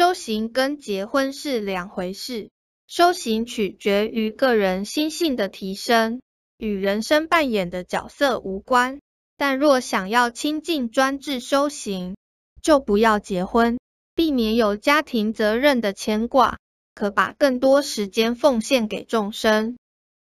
修行跟结婚是两回事，修行取决于个人心性的提升，与人生扮演的角色无关。但若想要清净专制修行，就不要结婚，避免有家庭责任的牵挂，可把更多时间奉献给众生。